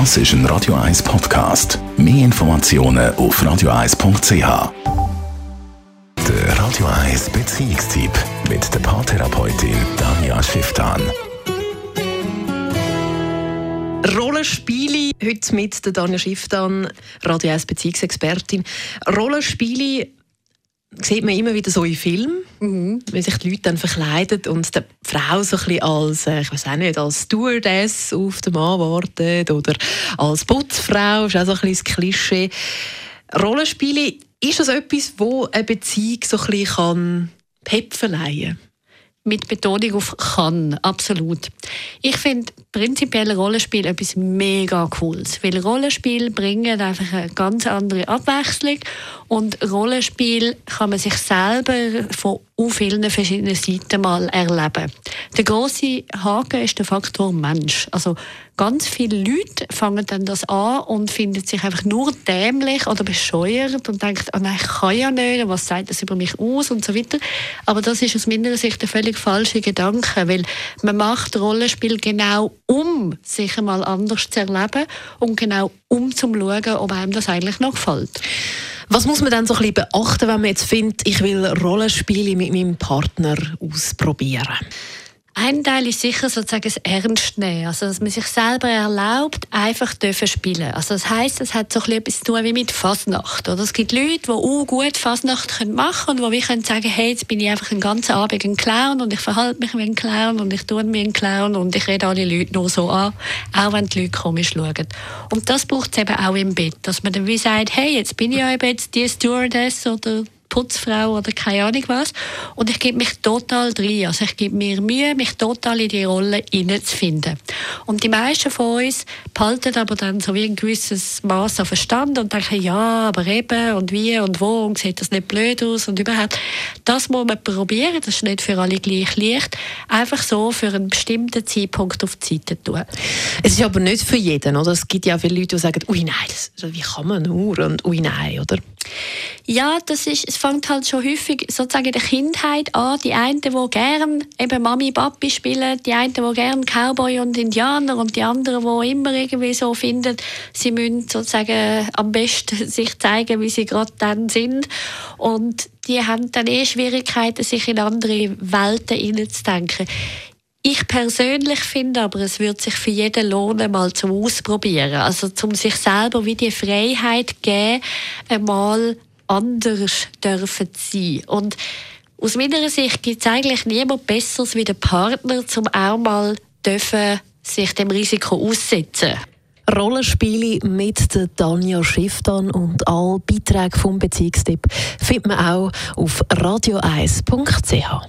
Das ist ein Radio 1 Podcast. Mehr Informationen auf radio1.ch. Der Radio 1 Beziehungstyp mit der Paartherapeutin Danja Schifftan. Rollenspiele, heute mit der Danja Schifftan, Radio 1 Beziehungsexpertin. Rollenspiele sieht man immer wieder so in Filmen, mhm. wenn sich die Leute dann verkleiden und die Frau so ein bisschen als, äh, ich weiß auch nicht, als Stewardess auf den Mann wartet oder als Putzfrau, ist auch so ein bisschen das Klischee. Rollenspiele, ist das etwas, wo eine Beziehung so ein bisschen kann Pep verleihen kann? Mit Betonung auf kann, absolut. Ich finde prinzipiell Rollenspiel etwas mega cooles, weil Rollenspiel bringen einfach eine ganz andere Abwechslung und Rollenspiel kann man sich selber von vielen verschiedenen Seiten mal erleben. Der große Haken ist der Faktor Mensch. Also ganz viele Leute fangen dann das an und finden sich einfach nur dämlich oder bescheuert und denken, oh nein, ich kann ja nicht, was sagt das über mich aus und so weiter. Aber das ist aus meiner Sicht ein völlig falscher Gedanke, weil man macht Rollenspiel genau um sich einmal anders zu erleben und genau um zu schauen, ob einem das eigentlich noch gefällt. Was muss man dann so ein bisschen beachten, wenn man jetzt findet, ich will Rollenspiele mit meinem Partner ausprobieren? Ein Teil ist sicher sozusagen das Ernst nehmen, also dass man sich selber erlaubt, einfach dürfen spielen. Also das heißt, es hat so etwas zu tun wie mit Fasnacht. Oder es gibt Leute, die auch gut Fasnacht machen können und wo wir können sagen, hey, jetzt bin ich einfach den ganzen Abend ein Clown und ich verhalte mich wie ein Clown und ich tue wie ein Clown und ich rede alle Leute nur so an, auch wenn die Leute komisch schauen. Und das braucht es eben auch im Bett, dass man dann wie sagt, hey, jetzt bin ich ja eben jetzt die Stewardess oder Putzfrau oder keine Ahnung was. Und ich gebe mich total drin. Also ich gebe mir Mühe, mich total in die Rolle hineinzufinden. Und die meisten von uns behalten aber dann so wie ein gewisses Maß an Verstand und denken, ja, aber eben und wie und wo und sieht das nicht blöd aus und überhaupt. Das muss man probieren, das ist nicht für alle gleich leicht. Einfach so für einen bestimmten Zeitpunkt auf die Seite tun. Es ist aber nicht für jeden, oder? Es gibt ja viele Leute, die sagen, ui nein, das, wie kann man nur und ui nein, oder? Ja, das ist, es fängt halt schon häufig sozusagen in der Kindheit an. Die einen, die gerne eben Mami, Papi spielen, die einen, die gerne Cowboy und Indianer und die anderen, die immer irgendwie so finden, sie müssen sozusagen am besten sich zeigen, wie sie gerade dann sind. Und die haben dann eh Schwierigkeiten, sich in andere Welten hineinzudenken. Ich persönlich finde aber, es wird sich für jeden lohnen, mal zum Ausprobieren. Also, um sich selber wie die Freiheit geben, einmal anders dürfen sein. Und aus meiner Sicht gibt es eigentlich niemand Besseres wie der Partner, um auch mal dürfen, sich dem Risiko aussetzen. Rollenspiele mit Tanja Schifftan und alle Beiträge vom Beziehungstipp findet man auch auf radio1.ch.